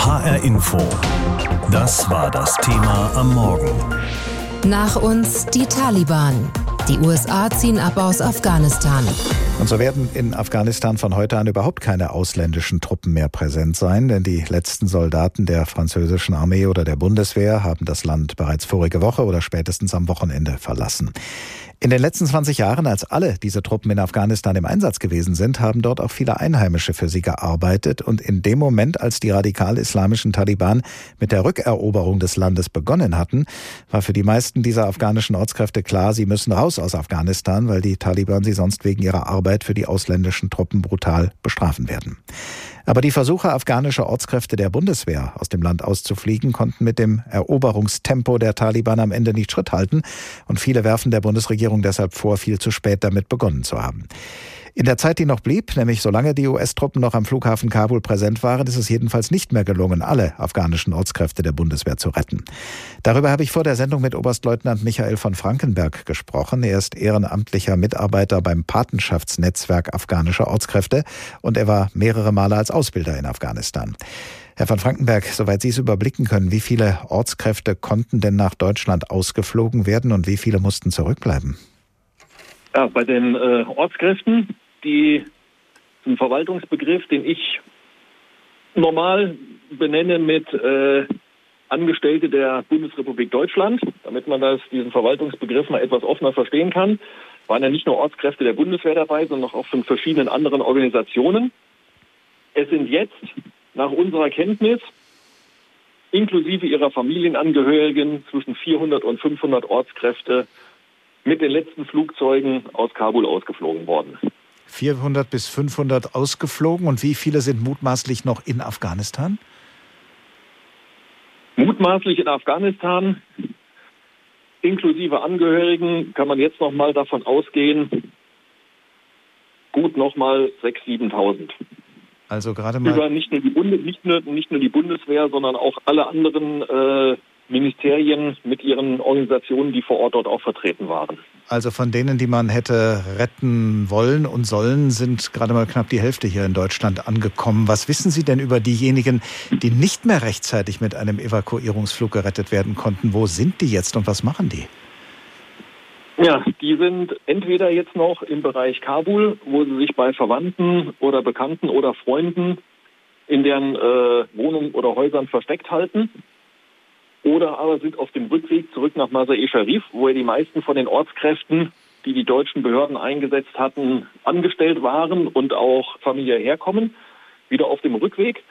HR Info. Das war das Thema am Morgen. Nach uns die Taliban. Die USA ziehen ab aus Afghanistan. Und so werden in Afghanistan von heute an überhaupt keine ausländischen Truppen mehr präsent sein, denn die letzten Soldaten der französischen Armee oder der Bundeswehr haben das Land bereits vorige Woche oder spätestens am Wochenende verlassen. In den letzten 20 Jahren, als alle diese Truppen in Afghanistan im Einsatz gewesen sind, haben dort auch viele Einheimische für sie gearbeitet. Und in dem Moment, als die radikal-islamischen Taliban mit der Rückeroberung des Landes begonnen hatten, war für die meisten dieser afghanischen Ortskräfte klar, sie müssen raus aus Afghanistan, weil die Taliban sie sonst wegen ihrer Arbeit für die ausländischen Truppen brutal bestrafen werden. Aber die Versuche afghanischer Ortskräfte der Bundeswehr aus dem Land auszufliegen konnten mit dem Eroberungstempo der Taliban am Ende nicht Schritt halten und viele werfen der Bundesregierung deshalb vor, viel zu spät damit begonnen zu haben. In der Zeit, die noch blieb, nämlich solange die US-Truppen noch am Flughafen Kabul präsent waren, ist es jedenfalls nicht mehr gelungen, alle afghanischen Ortskräfte der Bundeswehr zu retten. Darüber habe ich vor der Sendung mit Oberstleutnant Michael von Frankenberg gesprochen. Er ist ehrenamtlicher Mitarbeiter beim Patenschaftsnetzwerk afghanischer Ortskräfte und er war mehrere Male als Ausbilder in Afghanistan. Herr van Frankenberg, soweit Sie es überblicken können, wie viele Ortskräfte konnten denn nach Deutschland ausgeflogen werden und wie viele mussten zurückbleiben? Ja, bei den äh, Ortskräften, die ein Verwaltungsbegriff, den ich normal benenne mit äh, Angestellte der Bundesrepublik Deutschland, damit man das, diesen Verwaltungsbegriff mal etwas offener verstehen kann, waren ja nicht nur Ortskräfte der Bundeswehr dabei, sondern auch von verschiedenen anderen Organisationen. Es sind jetzt nach unserer Kenntnis inklusive ihrer Familienangehörigen zwischen 400 und 500 Ortskräfte mit den letzten Flugzeugen aus Kabul ausgeflogen worden. 400 bis 500 ausgeflogen und wie viele sind mutmaßlich noch in Afghanistan? Mutmaßlich in Afghanistan, inklusive Angehörigen, kann man jetzt noch mal davon ausgehen, gut noch mal 6.000, 7.000. Also gerade mal. Über nicht nur die, Bunde, nicht nur, nicht nur die Bundeswehr, sondern auch alle anderen äh, Ministerien mit ihren Organisationen, die vor Ort dort auch vertreten waren. Also von denen, die man hätte retten wollen und sollen, sind gerade mal knapp die Hälfte hier in Deutschland angekommen. Was wissen Sie denn über diejenigen, die nicht mehr rechtzeitig mit einem Evakuierungsflug gerettet werden konnten? Wo sind die jetzt und was machen die? Ja, die sind entweder jetzt noch im Bereich Kabul, wo sie sich bei Verwandten oder Bekannten oder Freunden in deren äh, Wohnungen oder Häusern versteckt halten oder aber sind auf dem Rückweg zurück nach Masai Sharif, wo ja die meisten von den Ortskräften, die die deutschen Behörden eingesetzt hatten, angestellt waren und auch familiär herkommen, wieder auf dem Rückweg.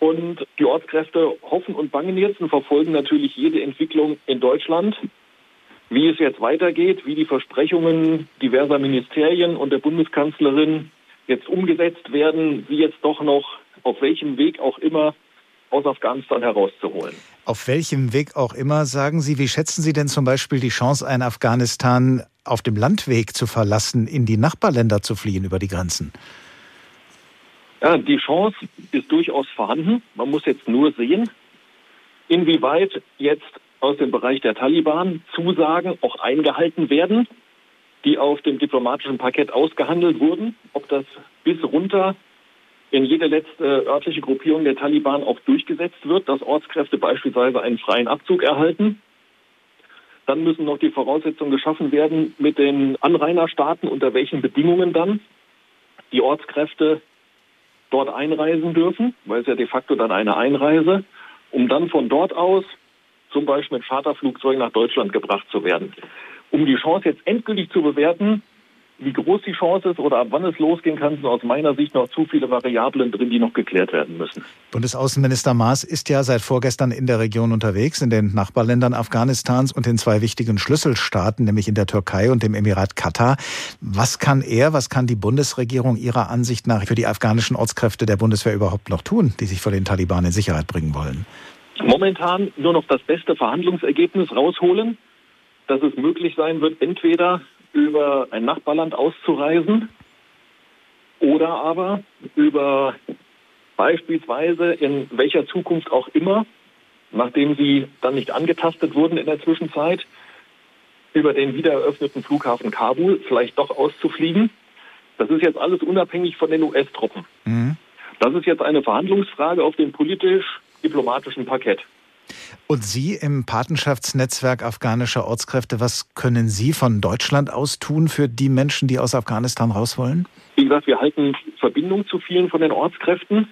Und die Ortskräfte hoffen und bangen jetzt und verfolgen natürlich jede Entwicklung in Deutschland, wie es jetzt weitergeht, wie die Versprechungen diverser Ministerien und der Bundeskanzlerin jetzt umgesetzt werden, wie jetzt doch noch auf welchem Weg auch immer aus Afghanistan herauszuholen. Auf welchem Weg auch immer, sagen Sie, wie schätzen Sie denn zum Beispiel die Chance, ein Afghanistan auf dem Landweg zu verlassen, in die Nachbarländer zu fliehen über die Grenzen? Ja, die Chance ist durchaus vorhanden. Man muss jetzt nur sehen, inwieweit jetzt aus dem Bereich der Taliban Zusagen auch eingehalten werden, die auf dem diplomatischen Parkett ausgehandelt wurden, ob das bis runter in jede letzte örtliche Gruppierung der Taliban auch durchgesetzt wird, dass Ortskräfte beispielsweise einen freien Abzug erhalten. Dann müssen noch die Voraussetzungen geschaffen werden mit den Anrainerstaaten, unter welchen Bedingungen dann die Ortskräfte dort einreisen dürfen, weil es ja de facto dann eine Einreise, um dann von dort aus zum Beispiel mit Charterflugzeugen nach Deutschland gebracht zu werden. Um die Chance jetzt endgültig zu bewerten, wie groß die Chance ist oder ab wann es losgehen kann, sind aus meiner Sicht noch zu viele Variablen drin, die noch geklärt werden müssen. Bundesaußenminister Maas ist ja seit vorgestern in der Region unterwegs, in den Nachbarländern Afghanistans und in zwei wichtigen Schlüsselstaaten, nämlich in der Türkei und dem Emirat Katar. Was kann er, was kann die Bundesregierung Ihrer Ansicht nach für die afghanischen Ortskräfte der Bundeswehr überhaupt noch tun, die sich vor den Taliban in Sicherheit bringen wollen? Momentan nur noch das beste Verhandlungsergebnis rausholen, dass es möglich sein wird, entweder über ein Nachbarland auszureisen oder aber über beispielsweise in welcher Zukunft auch immer, nachdem sie dann nicht angetastet wurden in der Zwischenzeit, über den wiedereröffneten Flughafen Kabul vielleicht doch auszufliegen. Das ist jetzt alles unabhängig von den US-Truppen. Mhm. Das ist jetzt eine Verhandlungsfrage auf den politisch diplomatischen Parkett. Und Sie im Patenschaftsnetzwerk afghanischer Ortskräfte, was können Sie von Deutschland aus tun für die Menschen, die aus Afghanistan raus wollen? Wie gesagt, wir halten Verbindung zu vielen von den Ortskräften.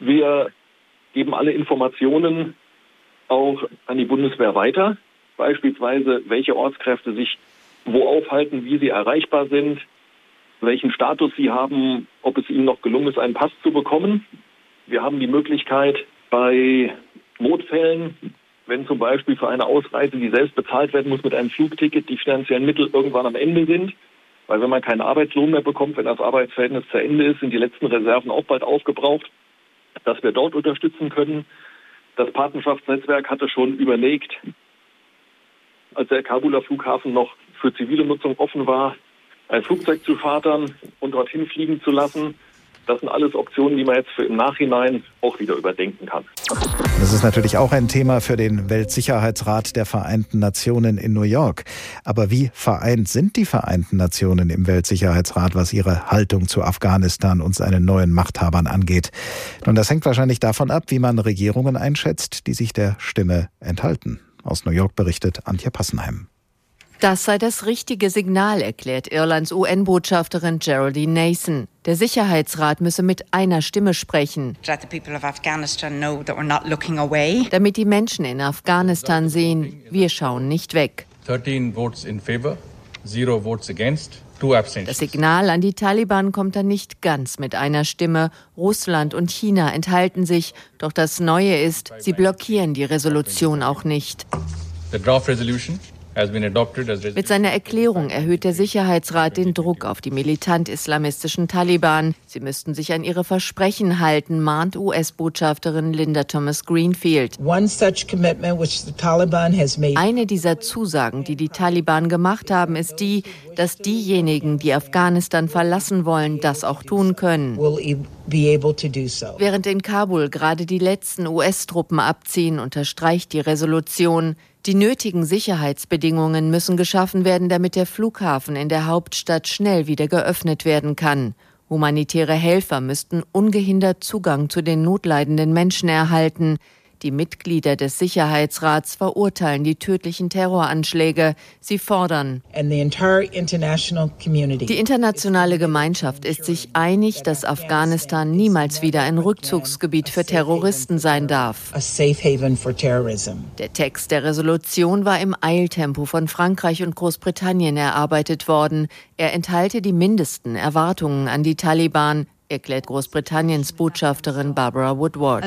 Wir geben alle Informationen auch an die Bundeswehr weiter. Beispielsweise, welche Ortskräfte sich wo aufhalten, wie sie erreichbar sind, welchen Status sie haben, ob es ihnen noch gelungen ist, einen Pass zu bekommen. Wir haben die Möglichkeit, bei Notfällen, wenn zum Beispiel für eine Ausreise, die selbst bezahlt werden muss mit einem Flugticket, die finanziellen Mittel irgendwann am Ende sind, weil wenn man keinen Arbeitslohn mehr bekommt, wenn das Arbeitsverhältnis zu Ende ist, sind die letzten Reserven auch bald aufgebraucht, dass wir dort unterstützen können. Das Patenschaftsnetzwerk hatte schon überlegt, als der Kabuler Flughafen noch für zivile Nutzung offen war, ein Flugzeug zu chartern und dorthin fliegen zu lassen. Das sind alles Optionen, die man jetzt für im Nachhinein auch wieder überdenken kann. Das ist natürlich auch ein Thema für den Weltsicherheitsrat der Vereinten Nationen in New York. Aber wie vereint sind die Vereinten Nationen im Weltsicherheitsrat, was ihre Haltung zu Afghanistan und seinen neuen Machthabern angeht? Nun, das hängt wahrscheinlich davon ab, wie man Regierungen einschätzt, die sich der Stimme enthalten. Aus New York berichtet Antje Passenheim. Das sei das richtige Signal, erklärt Irlands UN-Botschafterin Geraldine Nason. Der Sicherheitsrat müsse mit einer Stimme sprechen, damit die Menschen in Afghanistan sehen, wir schauen nicht weg. 13 votes in favor, zero votes against. Das Signal an die Taliban kommt dann nicht ganz mit einer Stimme. Russland und China enthalten sich. Doch das Neue ist, sie blockieren die Resolution auch nicht. The draft resolution mit seiner Erklärung erhöht der Sicherheitsrat den Druck auf die militant-islamistischen Taliban. Sie müssten sich an ihre Versprechen halten, mahnt US-Botschafterin Linda Thomas Greenfield. Eine dieser Zusagen, die die Taliban gemacht haben, ist die, dass diejenigen, die Afghanistan verlassen wollen, das auch tun können. Während in Kabul gerade die letzten US-Truppen abziehen, unterstreicht die Resolution, die nötigen Sicherheitsbedingungen müssen geschaffen werden, damit der Flughafen in der Hauptstadt schnell wieder geöffnet werden kann. Humanitäre Helfer müssten ungehindert Zugang zu den notleidenden Menschen erhalten. Die Mitglieder des Sicherheitsrats verurteilen die tödlichen Terroranschläge. Sie fordern. Die internationale Gemeinschaft ist sich einig, dass Afghanistan niemals wieder ein Rückzugsgebiet für Terroristen sein darf. Der Text der Resolution war im Eiltempo von Frankreich und Großbritannien erarbeitet worden. Er enthalte die mindesten Erwartungen an die Taliban, erklärt Großbritanniens Botschafterin Barbara Woodward.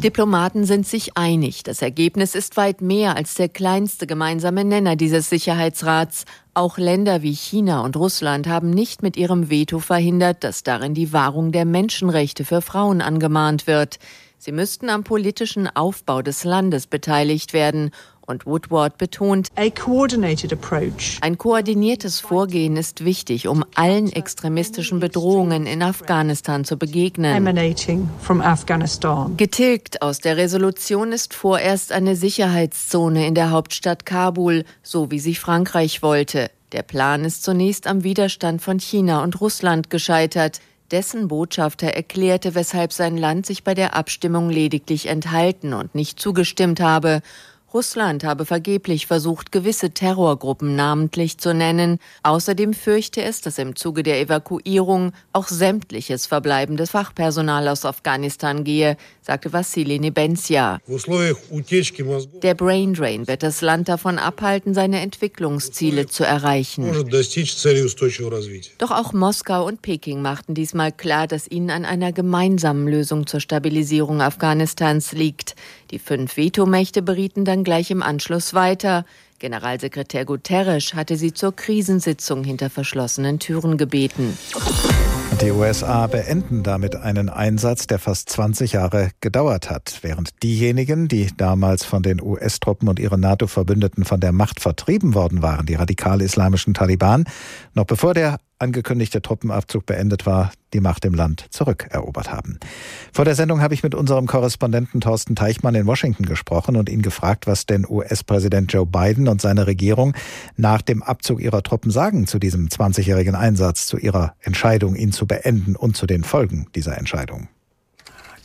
Diplomaten sind sich einig. Das Ergebnis ist weit mehr als der kleinste gemeinsame Nenner dieses Sicherheitsrats. Auch Länder wie China und Russland haben nicht mit ihrem Veto verhindert, dass darin die Wahrung der Menschenrechte für Frauen angemahnt wird. Sie müssten am politischen Aufbau des Landes beteiligt werden und Woodward betont, ein koordiniertes Vorgehen ist wichtig, um allen extremistischen Bedrohungen in Afghanistan zu begegnen. Getilgt aus der Resolution ist vorerst eine Sicherheitszone in der Hauptstadt Kabul, so wie sie Frankreich wollte. Der Plan ist zunächst am Widerstand von China und Russland gescheitert. Dessen Botschafter erklärte, weshalb sein Land sich bei der Abstimmung lediglich enthalten und nicht zugestimmt habe. Russland habe vergeblich versucht, gewisse Terrorgruppen namentlich zu nennen. Außerdem fürchte es, dass im Zuge der Evakuierung auch sämtliches verbleibendes Fachpersonal aus Afghanistan gehe, sagte Vassili Nebenzia. Der Braindrain wird das Land davon abhalten, seine Entwicklungsziele zu erreichen. Doch auch Moskau und Peking machten diesmal klar, dass ihnen an einer gemeinsamen Lösung zur Stabilisierung Afghanistans liegt. Die fünf Vetomächte berieten dann gleich im Anschluss weiter. Generalsekretär Guterres hatte sie zur Krisensitzung hinter verschlossenen Türen gebeten. Die USA beenden damit einen Einsatz, der fast 20 Jahre gedauert hat, während diejenigen, die damals von den US-Truppen und ihren NATO-Verbündeten von der Macht vertrieben worden waren, die radikal-islamischen Taliban, noch bevor der angekündigte Truppenabzug beendet war, die Macht im Land zurückerobert haben. Vor der Sendung habe ich mit unserem Korrespondenten Thorsten Teichmann in Washington gesprochen und ihn gefragt, was denn US-Präsident Joe Biden und seine Regierung nach dem Abzug ihrer Truppen sagen zu diesem 20-jährigen Einsatz, zu ihrer Entscheidung, ihn zu beenden und zu den Folgen dieser Entscheidung.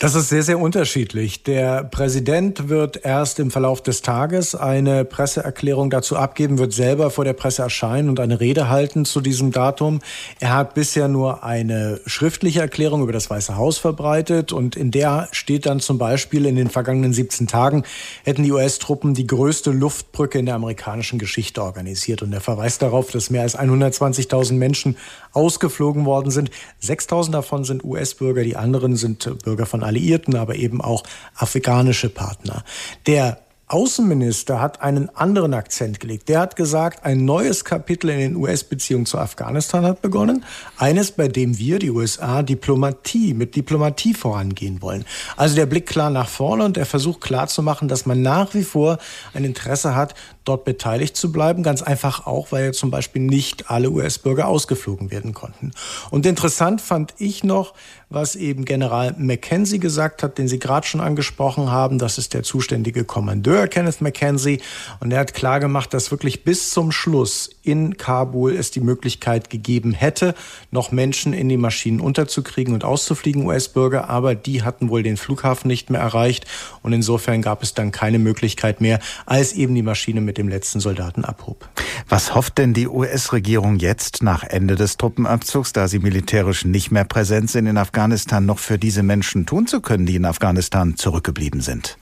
Das ist sehr, sehr unterschiedlich. Der Präsident wird erst im Verlauf des Tages eine Presseerklärung dazu abgeben, wird selber vor der Presse erscheinen und eine Rede halten zu diesem Datum. Er hat bisher nur eine schriftliche Erklärung über das Weiße Haus verbreitet und in der steht dann zum Beispiel, in den vergangenen 17 Tagen hätten die US-Truppen die größte Luftbrücke in der amerikanischen Geschichte organisiert. Und er verweist darauf, dass mehr als 120.000 Menschen ausgeflogen worden sind. 6.000 davon sind US-Bürger, die anderen sind Bürger von Alliierten, aber eben auch afrikanische Partner. Der Außenminister hat einen anderen Akzent gelegt. Der hat gesagt, ein neues Kapitel in den US-Beziehungen zu Afghanistan hat begonnen. Eines, bei dem wir, die USA, Diplomatie, mit Diplomatie vorangehen wollen. Also der Blick klar nach vorne und der Versuch klarzumachen, dass man nach wie vor ein Interesse hat, dort beteiligt zu bleiben. Ganz einfach auch, weil zum Beispiel nicht alle US-Bürger ausgeflogen werden konnten. Und interessant fand ich noch, was eben General McKenzie gesagt hat, den Sie gerade schon angesprochen haben. Das ist der zuständige Kommandeur Kenneth McKenzie. Und er hat klargemacht, dass wirklich bis zum Schluss in Kabul es die Möglichkeit gegeben hätte, noch Menschen in die Maschinen unterzukriegen und auszufliegen, US-Bürger. Aber die hatten wohl den Flughafen nicht mehr erreicht. Und insofern gab es dann keine Möglichkeit mehr, als eben die Maschine mit dem letzten Soldaten abhob. Was hofft denn die US-Regierung jetzt nach Ende des Truppenabzugs, da sie militärisch nicht mehr präsent sind in? Afghanistan noch für diese Menschen tun zu können, die in Afghanistan zurückgeblieben sind?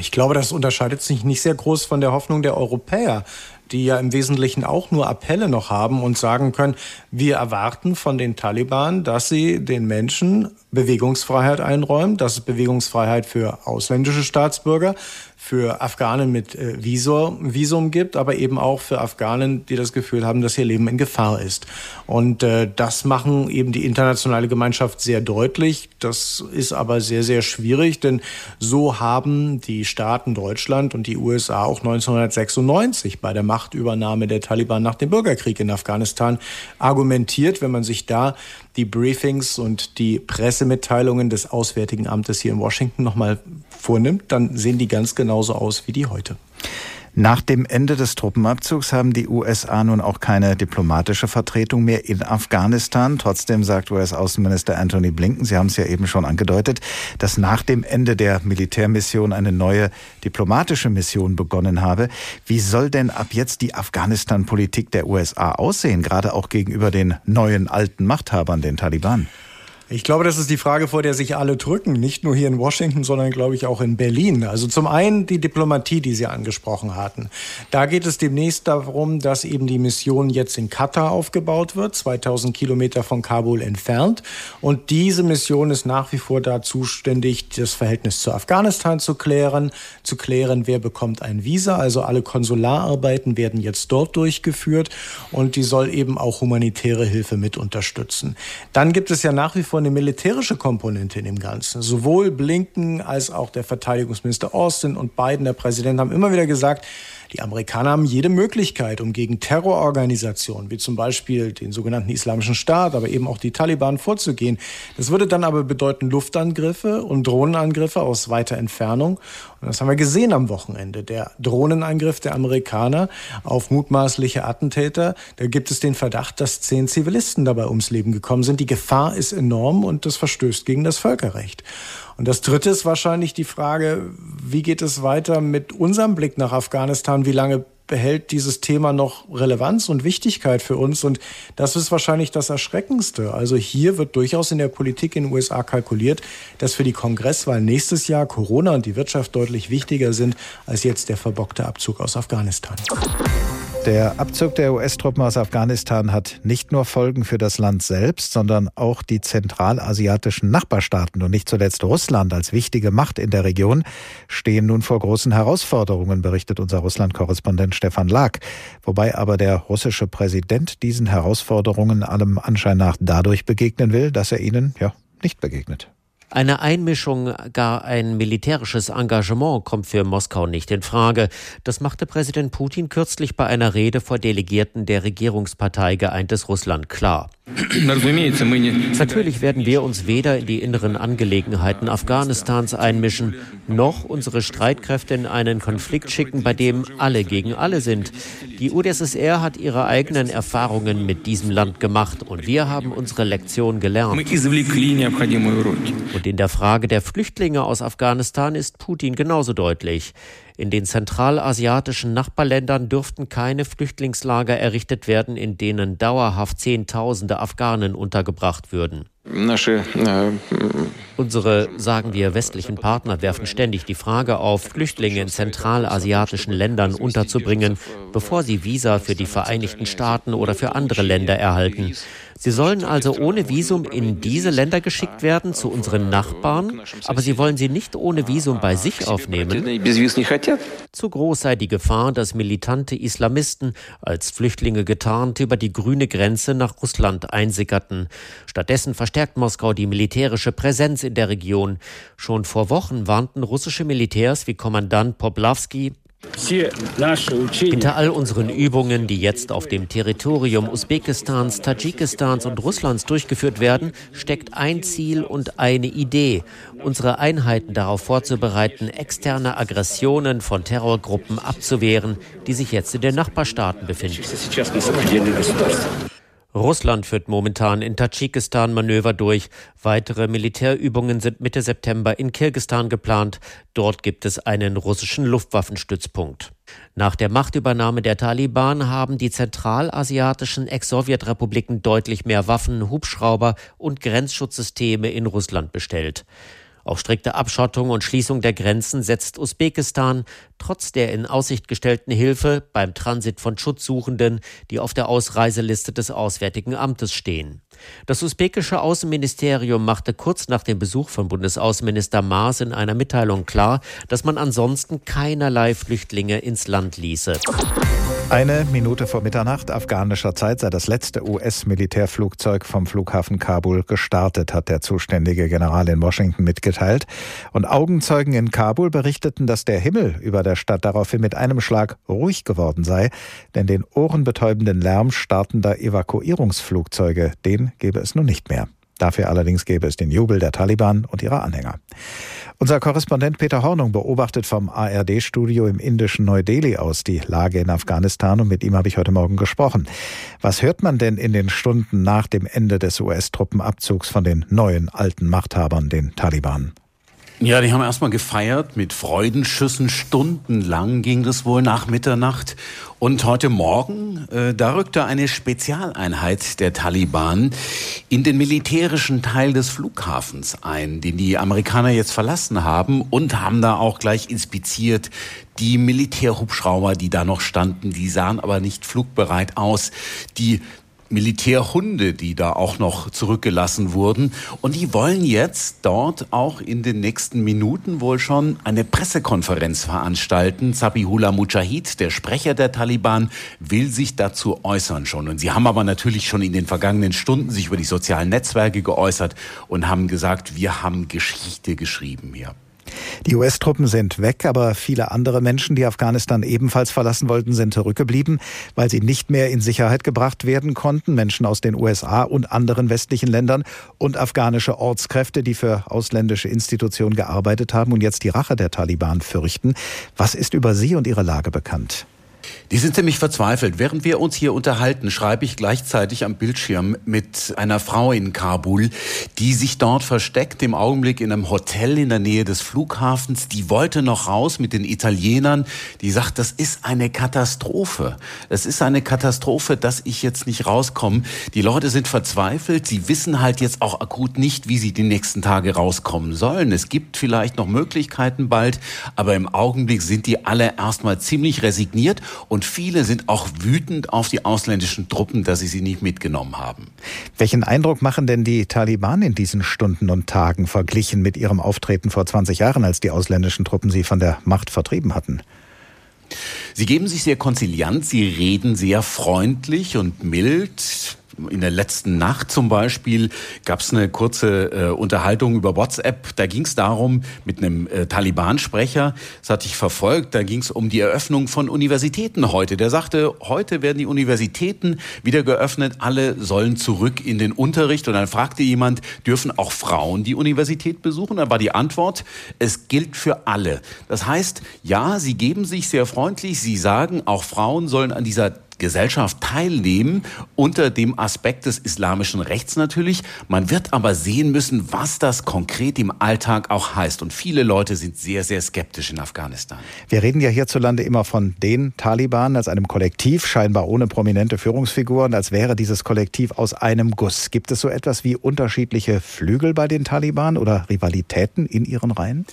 Ich glaube, das unterscheidet sich nicht sehr groß von der Hoffnung der Europäer, die ja im Wesentlichen auch nur Appelle noch haben und sagen können, wir erwarten von den Taliban, dass sie den Menschen Bewegungsfreiheit einräumen. Das ist Bewegungsfreiheit für ausländische Staatsbürger für Afghanen mit äh, Visum, Visum gibt, aber eben auch für Afghanen, die das Gefühl haben, dass ihr Leben in Gefahr ist. Und äh, das machen eben die internationale Gemeinschaft sehr deutlich. Das ist aber sehr, sehr schwierig, denn so haben die Staaten Deutschland und die USA auch 1996 bei der Machtübernahme der Taliban nach dem Bürgerkrieg in Afghanistan argumentiert, wenn man sich da die Briefings und die Pressemitteilungen des Auswärtigen Amtes hier in Washington nochmal vornimmt, dann sehen die ganz genauso aus wie die heute. Nach dem Ende des Truppenabzugs haben die USA nun auch keine diplomatische Vertretung mehr in Afghanistan. Trotzdem sagt US-Außenminister Anthony Blinken, Sie haben es ja eben schon angedeutet, dass nach dem Ende der Militärmission eine neue diplomatische Mission begonnen habe. Wie soll denn ab jetzt die Afghanistan-Politik der USA aussehen, gerade auch gegenüber den neuen alten Machthabern, den Taliban? Ich glaube, das ist die Frage, vor der sich alle drücken. Nicht nur hier in Washington, sondern glaube ich auch in Berlin. Also zum einen die Diplomatie, die Sie angesprochen hatten. Da geht es demnächst darum, dass eben die Mission jetzt in Katar aufgebaut wird, 2000 Kilometer von Kabul entfernt. Und diese Mission ist nach wie vor da zuständig, das Verhältnis zu Afghanistan zu klären, zu klären, wer bekommt ein Visa. Also alle Konsulararbeiten werden jetzt dort durchgeführt und die soll eben auch humanitäre Hilfe mit unterstützen. Dann gibt es ja nach wie vor vor eine militärische Komponente in dem Ganzen. Sowohl Blinken als auch der Verteidigungsminister Austin und Biden, der Präsident, haben immer wieder gesagt, die Amerikaner haben jede Möglichkeit, um gegen Terrororganisationen, wie zum Beispiel den sogenannten Islamischen Staat, aber eben auch die Taliban vorzugehen. Das würde dann aber bedeuten Luftangriffe und Drohnenangriffe aus weiter Entfernung. Und das haben wir gesehen am Wochenende. Der Drohnenangriff der Amerikaner auf mutmaßliche Attentäter. Da gibt es den Verdacht, dass zehn Zivilisten dabei ums Leben gekommen sind. Die Gefahr ist enorm und das verstößt gegen das Völkerrecht. Und das Dritte ist wahrscheinlich die Frage, wie geht es weiter mit unserem Blick nach Afghanistan? Wie lange behält dieses Thema noch Relevanz und Wichtigkeit für uns? Und das ist wahrscheinlich das Erschreckendste. Also hier wird durchaus in der Politik in den USA kalkuliert, dass für die Kongresswahl nächstes Jahr Corona und die Wirtschaft deutlich wichtiger sind als jetzt der verbockte Abzug aus Afghanistan. Der Abzug der US-Truppen aus Afghanistan hat nicht nur Folgen für das Land selbst, sondern auch die zentralasiatischen Nachbarstaaten und nicht zuletzt Russland als wichtige Macht in der Region stehen nun vor großen Herausforderungen, berichtet unser Russland-Korrespondent Stefan Lag. Wobei aber der russische Präsident diesen Herausforderungen allem Anschein nach dadurch begegnen will, dass er ihnen ja nicht begegnet. Eine Einmischung, gar ein militärisches Engagement kommt für Moskau nicht in Frage. Das machte Präsident Putin kürzlich bei einer Rede vor Delegierten der Regierungspartei Geeintes Russland klar. Natürlich werden wir uns weder in die inneren Angelegenheiten Afghanistans einmischen, noch unsere Streitkräfte in einen Konflikt schicken, bei dem alle gegen alle sind. Die UdSSR hat ihre eigenen Erfahrungen mit diesem Land gemacht und wir haben unsere Lektion gelernt. Und in der Frage der Flüchtlinge aus Afghanistan ist Putin genauso deutlich. In den zentralasiatischen Nachbarländern dürften keine Flüchtlingslager errichtet werden, in denen dauerhaft Zehntausende Afghanen untergebracht würden. Äh, Unsere, sagen wir, westlichen Partner werfen ständig die Frage auf, Flüchtlinge in zentralasiatischen Ländern unterzubringen, bevor sie Visa für die Vereinigten Staaten oder für andere Länder erhalten. Sie sollen also ohne Visum in diese Länder geschickt werden, zu unseren Nachbarn, aber sie wollen sie nicht ohne Visum bei sich aufnehmen. Zu groß sei die Gefahr, dass militante Islamisten als Flüchtlinge getarnt über die grüne Grenze nach Russland einsickerten. Stattdessen verstärkt Moskau die militärische Präsenz in der Region. Schon vor Wochen warnten russische Militärs wie Kommandant Poplawski hinter all unseren Übungen, die jetzt auf dem Territorium Usbekistans, Tadschikistans und Russlands durchgeführt werden, steckt ein Ziel und eine Idee, unsere Einheiten darauf vorzubereiten, externe Aggressionen von Terrorgruppen abzuwehren, die sich jetzt in den Nachbarstaaten befinden. Russland führt momentan in Tadschikistan Manöver durch. Weitere Militärübungen sind Mitte September in Kirgistan geplant. Dort gibt es einen russischen Luftwaffenstützpunkt. Nach der Machtübernahme der Taliban haben die zentralasiatischen Ex-Sowjetrepubliken deutlich mehr Waffen, Hubschrauber und Grenzschutzsysteme in Russland bestellt. Auf strikte Abschottung und Schließung der Grenzen setzt Usbekistan trotz der in Aussicht gestellten Hilfe beim Transit von Schutzsuchenden, die auf der Ausreiseliste des Auswärtigen Amtes stehen. Das usbekische Außenministerium machte kurz nach dem Besuch von Bundesaußenminister Maas in einer Mitteilung klar, dass man ansonsten keinerlei Flüchtlinge ins Land ließe. Eine Minute vor Mitternacht afghanischer Zeit sei das letzte US-Militärflugzeug vom Flughafen Kabul gestartet, hat der zuständige General in Washington mitgeteilt. Und Augenzeugen in Kabul berichteten, dass der Himmel über der Stadt daraufhin mit einem Schlag ruhig geworden sei, denn den ohrenbetäubenden Lärm startender Evakuierungsflugzeuge, den gebe es nun nicht mehr. Dafür allerdings gäbe es den Jubel der Taliban und ihrer Anhänger. Unser Korrespondent Peter Hornung beobachtet vom ARD-Studio im indischen Neu-Delhi aus die Lage in Afghanistan und mit ihm habe ich heute Morgen gesprochen. Was hört man denn in den Stunden nach dem Ende des US-Truppenabzugs von den neuen alten Machthabern, den Taliban? Ja, die haben erstmal gefeiert mit Freudenschüssen. Stundenlang ging das wohl nach Mitternacht. Und heute Morgen, äh, da rückte eine Spezialeinheit der Taliban in den militärischen Teil des Flughafens ein, den die Amerikaner jetzt verlassen haben und haben da auch gleich inspiziert die Militärhubschrauber, die da noch standen. Die sahen aber nicht flugbereit aus. Die Militärhunde, die da auch noch zurückgelassen wurden. Und die wollen jetzt dort auch in den nächsten Minuten wohl schon eine Pressekonferenz veranstalten. Zabihullah Mujahid, der Sprecher der Taliban, will sich dazu äußern schon. Und sie haben aber natürlich schon in den vergangenen Stunden sich über die sozialen Netzwerke geäußert und haben gesagt, wir haben Geschichte geschrieben hier. Die US-Truppen sind weg, aber viele andere Menschen, die Afghanistan ebenfalls verlassen wollten, sind zurückgeblieben, weil sie nicht mehr in Sicherheit gebracht werden konnten. Menschen aus den USA und anderen westlichen Ländern und afghanische Ortskräfte, die für ausländische Institutionen gearbeitet haben und jetzt die Rache der Taliban fürchten. Was ist über sie und ihre Lage bekannt? Die sind ziemlich verzweifelt. Während wir uns hier unterhalten, schreibe ich gleichzeitig am Bildschirm mit einer Frau in Kabul, die sich dort versteckt, im Augenblick in einem Hotel in der Nähe des Flughafens. Die wollte noch raus mit den Italienern. Die sagt, das ist eine Katastrophe. Es ist eine Katastrophe, dass ich jetzt nicht rauskomme. Die Leute sind verzweifelt. Sie wissen halt jetzt auch akut nicht, wie sie die nächsten Tage rauskommen sollen. Es gibt vielleicht noch Möglichkeiten bald, aber im Augenblick sind die alle erstmal ziemlich resigniert und viele sind auch wütend auf die ausländischen Truppen, dass sie sie nicht mitgenommen haben. Welchen Eindruck machen denn die Taliban in diesen Stunden und Tagen verglichen mit ihrem Auftreten vor 20 Jahren, als die ausländischen Truppen sie von der Macht vertrieben hatten? Sie geben sich sehr konziliant, sie reden sehr freundlich und mild In der letzten Nacht zum Beispiel gab es eine kurze äh, Unterhaltung über WhatsApp. Da ging es darum, mit einem äh, Taliban-Sprecher, das hatte ich verfolgt, da ging es um die Eröffnung von Universitäten heute. Der sagte, heute werden die Universitäten wieder geöffnet, alle sollen zurück in den Unterricht. Und dann fragte jemand, dürfen auch Frauen die Universität besuchen? Da war die Antwort, es gilt für alle. Das heißt, ja, sie geben sich sehr freundlich, sie sagen, auch Frauen sollen an dieser Gesellschaft teilnehmen unter dem Aspekt des islamischen Rechts natürlich. Man wird aber sehen müssen, was das konkret im Alltag auch heißt. Und viele Leute sind sehr, sehr skeptisch in Afghanistan. Wir reden ja hierzulande immer von den Taliban als einem Kollektiv, scheinbar ohne prominente Fführungsfiguren, als wäre dieses Kollektiv aus einem Guss. Gibt es so etwas wie unterschiedliche Flügel bei den Taliban oder Rivalitäten in ihren Reihen?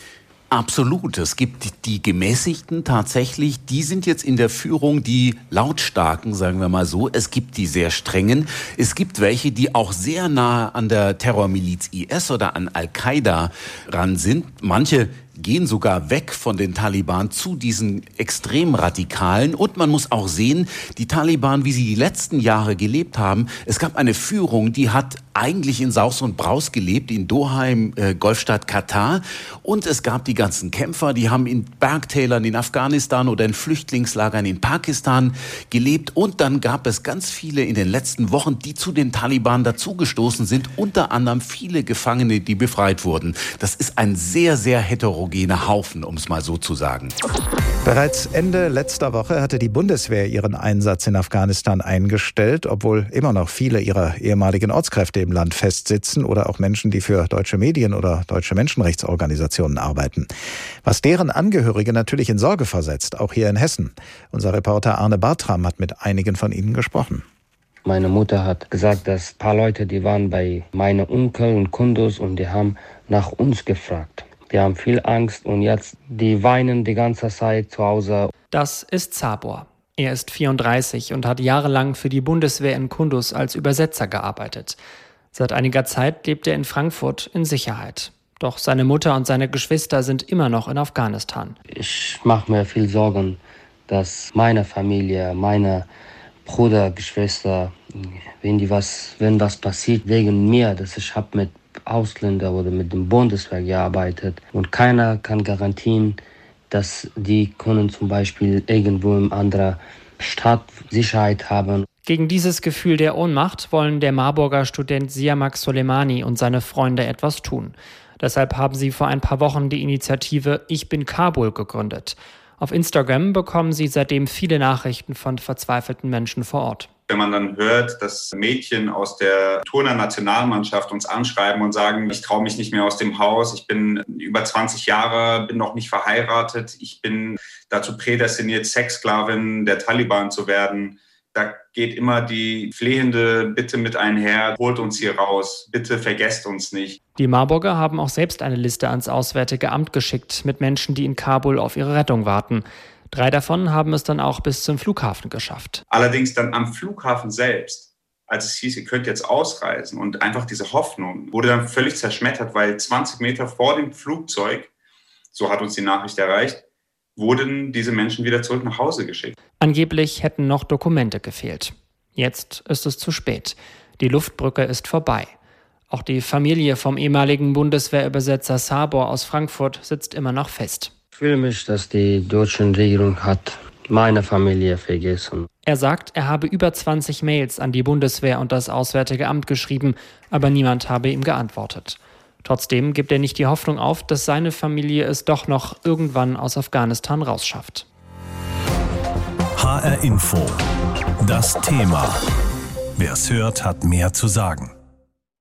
Absolut. Es gibt die Gemäßigten tatsächlich, die sind jetzt in der Führung die lautstarken, sagen wir mal so. Es gibt die sehr strengen. Es gibt welche, die auch sehr nahe an der Terrormiliz IS oder an Al-Qaida ran sind. Manche gehen sogar weg von den Taliban zu diesen Extremradikalen. Und man muss auch sehen, die Taliban, wie sie die letzten Jahre gelebt haben, es gab eine Führung, die hat eigentlich in Saus und Braus gelebt, in Doha im äh, Golfstaat Katar. Und es gab die ganzen Kämpfer, die haben in Bergtälern in Afghanistan oder in Flüchtlingslagern in Pakistan gelebt. Und dann gab es ganz viele in den letzten Wochen, die zu den Taliban dazugestoßen sind, unter anderem viele Gefangene, die befreit wurden. Das ist ein sehr, sehr heterogener Haufen, um es mal so zu sagen. Bereits Ende letzter Woche hatte die Bundeswehr ihren Einsatz in Afghanistan eingestellt, obwohl immer noch viele ihrer ehemaligen Ortskräfte im Land festsitzen oder auch Menschen, die für deutsche Medien oder deutsche Menschenrechtsorganisationen arbeiten. Was deren Angehörige natürlich in Sorge versetzt, auch hier in Hessen. Unser Reporter Arne Bartram hat mit einigen von ihnen gesprochen. Meine Mutter hat gesagt, dass ein paar Leute, die waren bei meinen Onkel und Kundus und die haben nach uns gefragt. Die haben viel Angst und jetzt, die weinen die ganze Zeit zu Hause. Das ist Zabor. Er ist 34 und hat jahrelang für die Bundeswehr in Kundus als Übersetzer gearbeitet. Seit einiger Zeit lebt er in Frankfurt in Sicherheit. Doch seine Mutter und seine Geschwister sind immer noch in Afghanistan. Ich mache mir viel Sorgen, dass meine Familie, meine Bruder, Geschwister, wenn die was, wenn was passiert wegen mir, dass ich habe mit Ausländer oder mit dem Bundeswehr gearbeitet und keiner kann garantieren, dass die können zum Beispiel irgendwo in anderer Stadt Sicherheit haben. Gegen dieses Gefühl der Ohnmacht wollen der Marburger Student Siamak Soleimani und seine Freunde etwas tun. Deshalb haben sie vor ein paar Wochen die Initiative Ich bin Kabul gegründet. Auf Instagram bekommen sie seitdem viele Nachrichten von verzweifelten Menschen vor Ort. Wenn man dann hört, dass Mädchen aus der Turner Nationalmannschaft uns anschreiben und sagen, ich traue mich nicht mehr aus dem Haus, ich bin über 20 Jahre, bin noch nicht verheiratet, ich bin dazu prädestiniert, Sexsklavin der Taliban zu werden. Da geht immer die flehende Bitte mit einher, holt uns hier raus, bitte vergesst uns nicht. Die Marburger haben auch selbst eine Liste ans Auswärtige Amt geschickt mit Menschen, die in Kabul auf ihre Rettung warten. Drei davon haben es dann auch bis zum Flughafen geschafft. Allerdings dann am Flughafen selbst, als es hieß, ihr könnt jetzt ausreisen und einfach diese Hoffnung wurde dann völlig zerschmettert, weil 20 Meter vor dem Flugzeug, so hat uns die Nachricht erreicht, wurden diese Menschen wieder zurück nach Hause geschickt. Angeblich hätten noch Dokumente gefehlt. Jetzt ist es zu spät. Die Luftbrücke ist vorbei. Auch die Familie vom ehemaligen Bundeswehrübersetzer Sabor aus Frankfurt sitzt immer noch fest. Ich fühle mich, dass die deutsche Regierung hat meine Familie vergessen. Er sagt, er habe über 20 Mails an die Bundeswehr und das Auswärtige Amt geschrieben, aber niemand habe ihm geantwortet. Trotzdem gibt er nicht die Hoffnung auf, dass seine Familie es doch noch irgendwann aus Afghanistan rausschafft. HR Info. Das Thema. Wer es hört, hat mehr zu sagen.